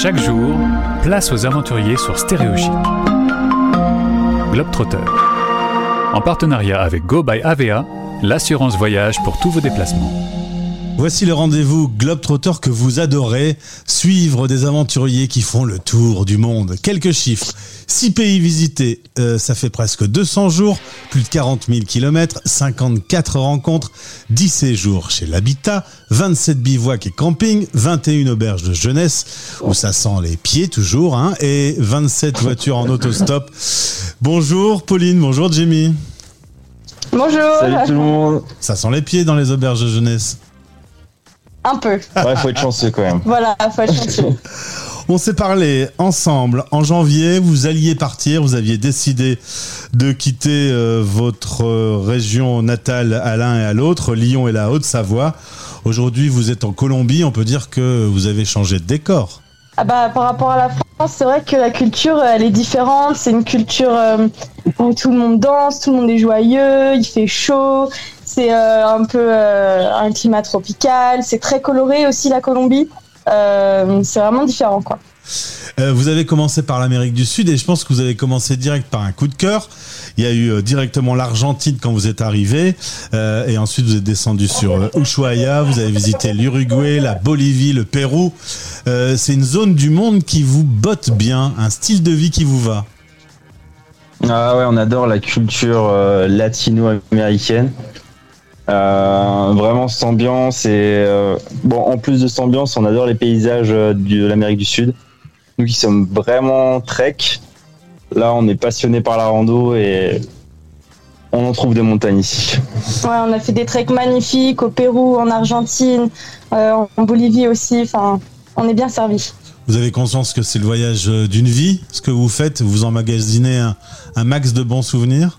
Chaque jour, place aux aventuriers sur Stéréochic. Globetrotter. En partenariat avec Go by AVA, l'assurance voyage pour tous vos déplacements. Voici le rendez-vous Globetrotter que vous adorez, suivre des aventuriers qui font le tour du monde. Quelques chiffres. 6 pays visités, euh, ça fait presque 200 jours, plus de 40 000 kilomètres, 54 rencontres, 10 séjours chez l'habitat, 27 bivouacs et camping, 21 auberges de jeunesse, où ça sent les pieds toujours, hein, et 27 voitures en autostop. Bonjour Pauline, bonjour Jimmy. Bonjour. Salut tout le monde. Ça sent les pieds dans les auberges de jeunesse. Un peu. Ouais, faut être chanceux quand même. Voilà, faut être chanceux. On s'est parlé ensemble en janvier, vous alliez partir, vous aviez décidé de quitter euh, votre euh, région natale à l'un et à l'autre, Lyon et la Haute-Savoie. Aujourd'hui, vous êtes en Colombie, on peut dire que vous avez changé de décor. Ah bah, par rapport à la France, c'est vrai que la culture, elle est différente. C'est une culture euh, où tout le monde danse, tout le monde est joyeux, il fait chaud. C'est euh, un peu euh, un climat tropical. C'est très coloré aussi la Colombie. Euh, c'est vraiment différent, quoi. Euh, vous avez commencé par l'Amérique du Sud et je pense que vous avez commencé direct par un coup de cœur. Il y a eu euh, directement l'Argentine quand vous êtes arrivé euh, et ensuite vous êtes descendu sur euh, Ushuaia, vous avez visité l'Uruguay, la Bolivie, le Pérou. Euh, c'est une zone du monde qui vous botte bien, un style de vie qui vous va. Ah ouais, on adore la culture euh, latino-américaine. Euh, vraiment cette ambiance et euh, bon en plus de cette ambiance on adore les paysages euh, de l'Amérique du Sud nous qui sommes vraiment trek là on est passionné par la rando et on en trouve des montagnes ici Ouais, on a fait des treks magnifiques au Pérou, en Argentine, euh, en Bolivie aussi. Enfin, on est bien servi. Vous avez conscience que c'est le voyage d'une vie, ce que vous faites, vous emmagasinez un, un max de bons souvenirs?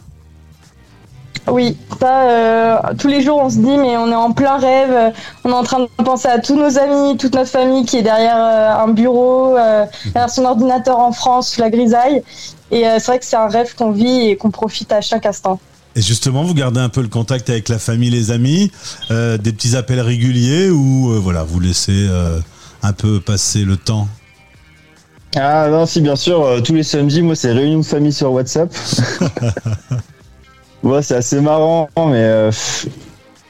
Oui, euh, tous les jours on se dit, mais on est en plein rêve, euh, on est en train de penser à tous nos amis, toute notre famille qui est derrière euh, un bureau, euh, derrière son ordinateur en France, sous la grisaille. Et euh, c'est vrai que c'est un rêve qu'on vit et qu'on profite à chaque instant. Et justement, vous gardez un peu le contact avec la famille, les amis, euh, des petits appels réguliers ou euh, voilà, vous laissez euh, un peu passer le temps? ah non si bien sûr euh, tous les samedis moi c'est réunion de famille sur WhatsApp ouais c'est assez marrant mais euh,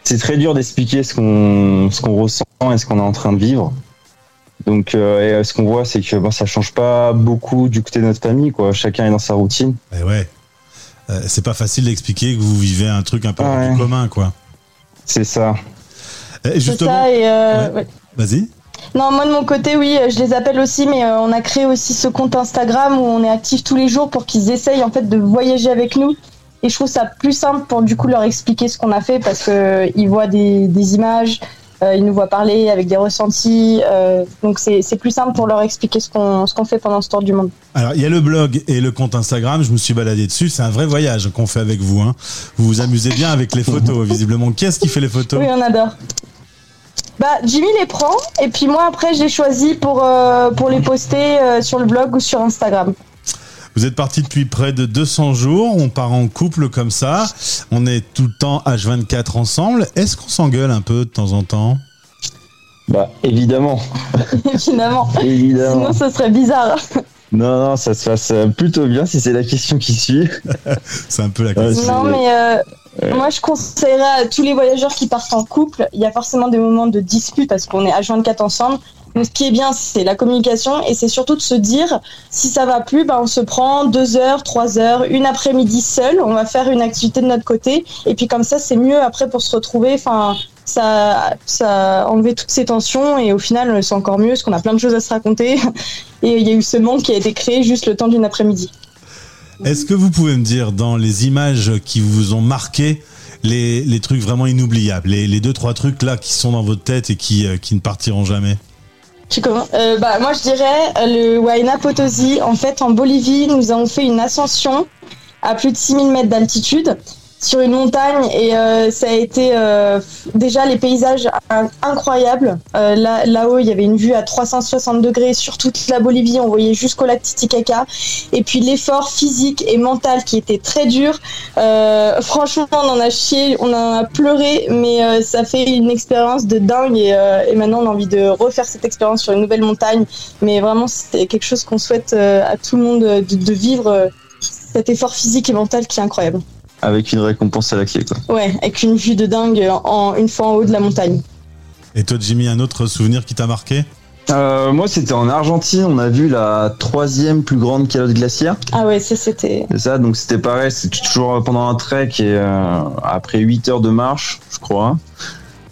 c'est très dur d'expliquer ce qu'on ce qu'on ressent et ce qu'on est en train de vivre donc euh, et, euh, ce qu'on voit c'est que bon, ça change pas beaucoup du côté de notre famille quoi chacun est dans sa routine Eh ouais, Euh, c'est pas facile d'expliquer que vous vivez un truc un peu Ouais. du commun, quoi. c'est ça Et C'est justement, ça, et euh, Ouais. ouais. vas-y. Non, moi de mon côté, oui, je les appelle aussi, mais euh, on a créé aussi ce compte Instagram où on est actif tous les jours pour qu'ils essayent en fait de voyager avec nous. Et je trouve ça plus simple pour du coup leur expliquer ce qu'on a fait parce que euh, ils voient des, des images, euh, ils nous voient parler avec des ressentis. euh, donc c'est plus simple pour leur expliquer ce qu'on ce qu'on fait pendant ce tour du monde. Alors, il y a le blog et le compte Instagram. Je me suis baladé dessus. C'est un vrai voyage qu'on fait avec vous. Hein. Vous vous amusez bien avec les photos, visiblement. Qui est-ce qui fait les photos? Oui, on adore. Bah, Jimmy les prend et puis moi après je les choisis pour, euh, pour les poster euh, sur le blog ou sur Instagram. Vous êtes parti depuis près de 200 jours. On part en couple comme ça. On est tout le temps H24 ensemble. Est-ce qu'on s'engueule un peu de temps en temps? Bah évidemment évidemment Sinon ce serait bizarre. non non ça se passe euh, plutôt bien si c'est la question qui suit C'est un peu la question. Non, mais euh, moi, je conseillerais à tous les voyageurs qui partent en couple, il y a forcément des moments de dispute parce qu'on est H24 ensemble. Ce qui est bien, c'est la communication et c'est surtout de se dire, si ça va plus, ben, on se prend deux heures, trois heures, une après-midi seul, on va faire une activité de notre côté et puis comme ça, c'est mieux après pour se retrouver. Enfin, ça, ça a enlevé toutes ces tensions et au final, c'est encore mieux parce qu'on a plein de choses à se raconter et il y a eu ce monde qui a été créé juste le temps d'une après-midi. Est-ce que vous pouvez me dire dans les images qui vous ont marqué les, les trucs vraiment inoubliables, les, les deux trois trucs là qui sont dans votre tête et qui, euh, qui ne partiront jamais? Tu commences? Euh, bah, Moi, je dirais euh, le Huayna Potosi. En fait, en Bolivie, nous avons fait une ascension à plus de 6000 mètres d'altitude. Sur une montagne et euh, ça a été euh, déjà les paysages incroyables. Euh, là, là-haut, il y avait une vue à 360 degrés sur toute la Bolivie, on voyait jusqu'au lac Titicaca. Et puis l'effort physique et mental qui était très dur. franchement, on en a chié, on en a pleuré, mais ça fait une expérience de dingue et, et, maintenant on a envie de refaire cette expérience sur une nouvelle montagne. Mais vraiment, c'est quelque chose qu'on souhaite à tout le monde de, de vivre cet effort physique et mental qui est incroyable. Avec une récompense à la clé, quoi. Ouais, avec une vue de dingue en, une fois en haut de la montagne. Et toi, Jimmy, un autre souvenir qui t'a marqué? Euh, moi, c'était en Argentine. On a vu la troisième plus grande calotte glaciaire. Ah ouais, ça c'était. C'est ça, donc c'était pareil. C'était toujours pendant un trek et euh, après 8 heures de marche, je crois.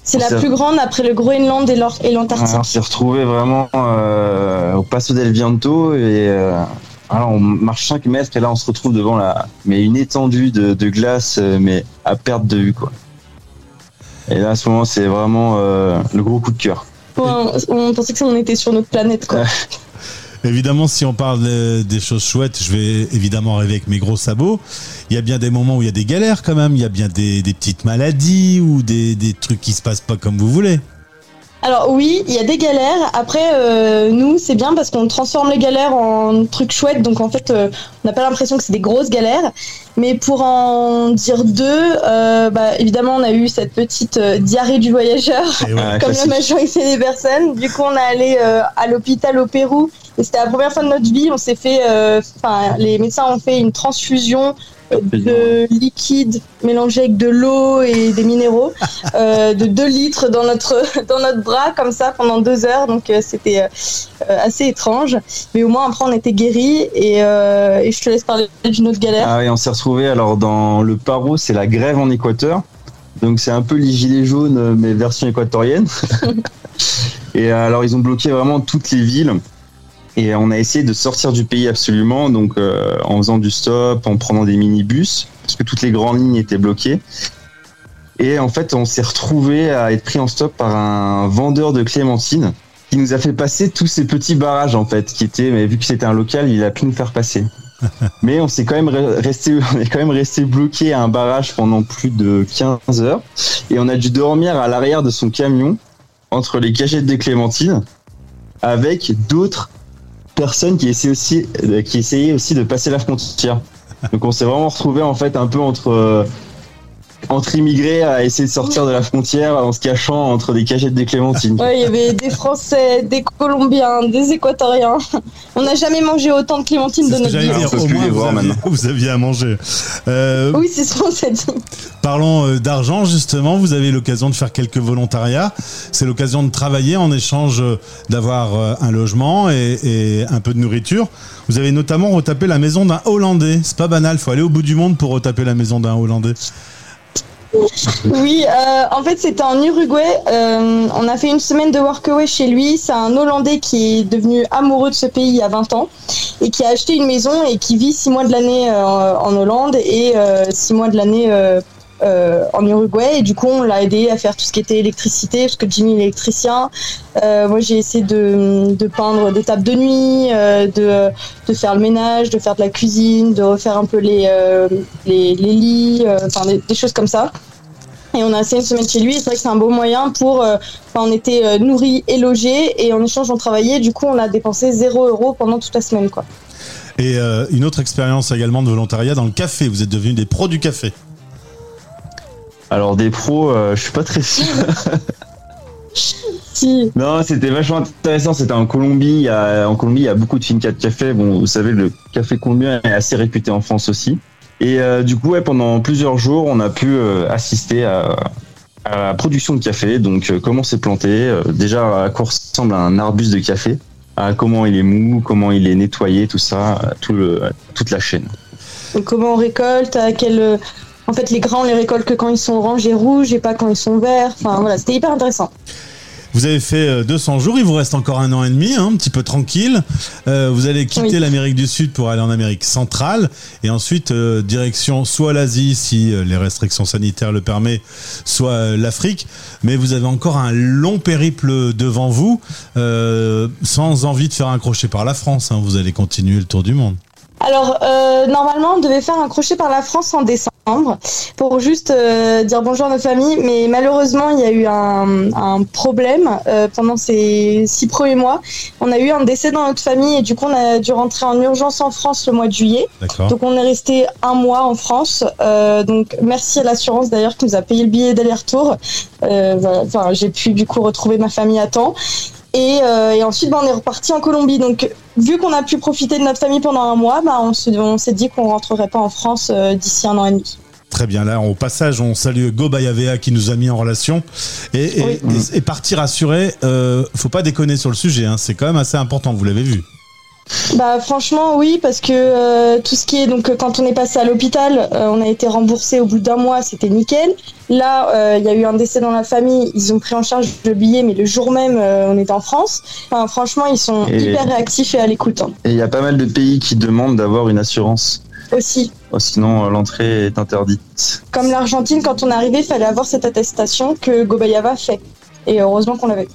C'est la plus grande après le Groenland et l'Antarctique. On s'est retrouvé vraiment euh, au Paso del Viento et alors on marche 5 mètres et là on se retrouve devant la, mais une étendue de, glace, euh, mais à perte de vue quoi. Et là à ce moment c'est vraiment euh, le gros coup de cœur. on, pensait que ça on était sur notre planète quoi. Évidemment, si on parle des choses chouettes, je vais évidemment rêver avec mes gros sabots. Il y a bien des moments où il y a des galères quand même. Il y a bien des, petites maladies ou des, des trucs qui se passent pas comme vous voulez. Alors oui, il y a des galères. Après, euh, nous, c'est bien parce qu'on transforme les galères en trucs chouettes. Donc en fait, euh, on n'a pas l'impression que c'est des grosses galères. Mais pour en dire deux, euh, bah, évidemment, on a eu cette petite diarrhée du voyageur, comme la majorité des personnes. Du coup, on est allé à l'hôpital au Pérou. Et c'était la première fois de notre vie. On s'est fait, enfin, les médecins ont fait une transfusion de liquide mélangé avec de l'eau et des minéraux, euh, de 2 litres dans notre, dans notre bras, comme ça, pendant deux heures. Donc, euh, c'était euh, assez étrange. Mais au moins, après, on était guéris. Et, et je te laisse parler d'une autre galère. Ah oui, on s'est retrouvé alors dans le Paro, c'est la grève en Équateur. Donc, c'est un peu les gilets jaunes, mais version équatorienne. et alors, ils ont bloqué vraiment toutes les villes. Et on a essayé de sortir du pays absolument, donc euh, en faisant du stop, en prenant des minibus, parce que toutes les grandes lignes étaient bloquées. Et en fait, on s'est retrouvé à être pris en stop par un vendeur de clémentines qui nous a fait passer tous ces petits barrages en fait, qui étaient, mais vu que c'était un local, il a pu nous faire passer. mais on s'est quand même resté, on est quand même resté bloqué à un barrage pendant plus de 15 heures, et on a dû dormir à l'arrière de son camion entre les cagettes de clémentines avec d'autres personne qui essayait aussi, euh, qui essayait aussi de passer la frontière. Donc on s'est vraiment retrouvé en fait un peu entre euh, entre immigrés à essayer de sortir de la frontière en se cachant entre des cagettes des clémentines. Ouais, il y avait des Français, des Colombiens, des Équatoriens. On n'a jamais mangé autant de clémentines de notre vie. vous, aviez, à manger. Euh, oui, c'est ce qu'on s'est dit. Parlons euh, d'argent, justement. Vous avez l'occasion de faire quelques volontariats. C'est l'occasion de travailler en échange d'avoir euh, un logement et, et, un peu de nourriture. Vous avez notamment retapé la maison d'un Hollandais. C'est pas banal, faut aller au bout du monde pour retaper la maison d'un Hollandais. Oui, euh, en fait, c'était en Uruguay. Euh, on a fait une semaine de workaway chez lui. C'est un Hollandais qui est devenu amoureux de ce pays il y a 20 ans et qui a acheté une maison et qui vit 6 mois de l'année euh, en Hollande et 6 mois de l'année en Uruguay. Et du coup, on l'a aidé à faire tout ce qui était électricité, parce que Jimmy est électricien. moi, j'ai essayé de, peindre des tables de nuit, de, de, faire le ménage, de faire de la cuisine, de refaire un peu les, les, lits, enfin des, choses comme ça et on a essayé de se mettre chez lui. C'est vrai que c'est un beau moyen pour. Euh, on était euh, nourris et logés et en échange on travaillait. Du coup, on a dépensé 0 euros pendant toute la semaine, quoi. Et euh, une autre expérience également de volontariat dans le café. Vous êtes devenu des pros du café. Alors des pros, je suis pas très sûr. si. Non, c'était vachement intéressant. C'était en Colombie. en Colombie, il y a beaucoup de fincas de café. Bon, vous savez, le café colombien est assez réputé en France aussi. Et euh, du coup, ouais, pendant plusieurs jours, on a pu euh, assister à, la production de café. Donc, euh, comment c'est planté, déjà à quoi ressemble un arbuste de café, à comment il est mou, comment il est nettoyé, tout ça, tout le, toute la chaîne. comment on récolte, à quel en fait, les grains, on les récolte que quand ils sont orange et rouges et pas quand ils sont verts. Enfin, voilà, c'était hyper intéressant. Vous avez fait 200 euh, jours, il vous reste encore un an et demi, hein, un petit peu tranquille. Euh, vous allez quitter l'Amérique du Sud pour aller en Amérique centrale et ensuite euh, direction soit l'Asie si les restrictions sanitaires le permettent, soit l'Afrique. Mais vous avez encore un long périple devant vous, sans envie de faire un crochet par la France. Hein. vous allez continuer le tour du monde. Alors, euh, normalement, on devait faire un crochet par la France en décembre pour juste euh, dire bonjour à nos familles, mais malheureusement, il y a eu un, un problème euh, pendant ces six premiers mois. On a eu un décès dans notre famille et du coup, on a dû rentrer en urgence en France le mois de juillet. Donc, on est resté un mois en France. Euh, donc, merci à l'assurance d'ailleurs qui nous a payé le billet d'aller-retour. Euh, voilà. Enfin, j'ai pu du coup retrouver ma famille à temps. Et, euh, et ensuite, bah, on est reparti en Colombie. Donc, vu qu'on a pu profiter de notre famille pendant un mois, bah, on se- on s'est dit qu'on rentrerait pas en France euh, d'ici un an et demi. Très bien. Là, au passage, on salue Go Bayavea qui nous a mis en relation. Et, et, Oui. et partir assuré, euh, faut pas déconner sur le sujet. Hein. C'est quand même assez important. Vous l'avez vu. Bah franchement oui parce que euh, tout ce qui est donc quand on est passé à l'hôpital euh, on a été remboursé au bout d'un mois c'était nickel là euh, il y a eu un décès dans la famille ils ont pris en charge le billet mais le jour même on était en France enfin, franchement ils sont Et- hyper réactifs et à l'écoute hein. Et il y a pas mal de pays qui demandent d'avoir une assurance. aussi Oh, Sinon, l'entrée est interdite. comme l'Argentine quand on est arrivé il fallait avoir cette attestation que Gobayava fait et heureusement qu'on l'avait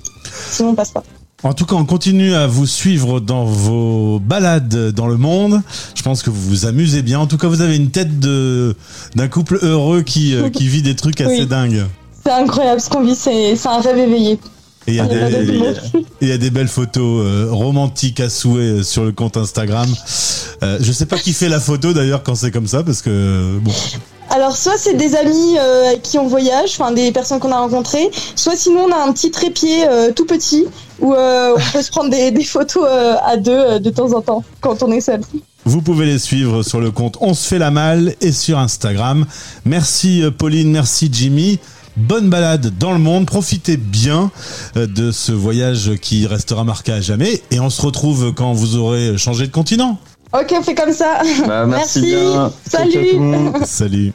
sinon on passe pas En tout cas, on continue à vous suivre dans vos balades dans le monde. Je pense que vous vous amusez bien. En tout cas, vous avez une tête de d'un couple heureux qui euh, qui vit des trucs assez Oui. dingues. c'est incroyable ce qu'on vit c'est c'est un rêve éveillé Et il y a Il y a pas des d'autre mot. et il y a des belles photos euh, romantiques à souhait euh, sur le compte Instagram. Euh, je sais pas qui fait la photo d'ailleurs quand c'est comme ça parce que bon. Alors soit c'est des amis euh, qui on voyage, enfin des personnes qu'on a rencontrées, soit sinon on a un petit trépied euh, tout petit où euh, on peut se prendre des, photos à deux de temps en temps quand on est seul. Vous pouvez les suivre sur le compte On se fait la malle et sur Instagram. Merci Pauline, merci Jimmy. Bonne balade dans le monde, profitez bien de ce voyage qui restera marqué à jamais et on se retrouve quand vous aurez changé de continent. Ok, on fait comme ça. Bah, merci, Merci. bien. Salut. Salut.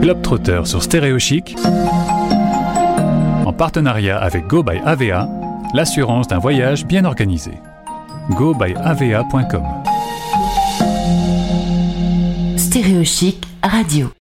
Globetrotter sur Stéréo Chic, en partenariat avec Go by AVA, l'assurance d'un voyage bien organisé. gobyava.com Stéréochic Radio.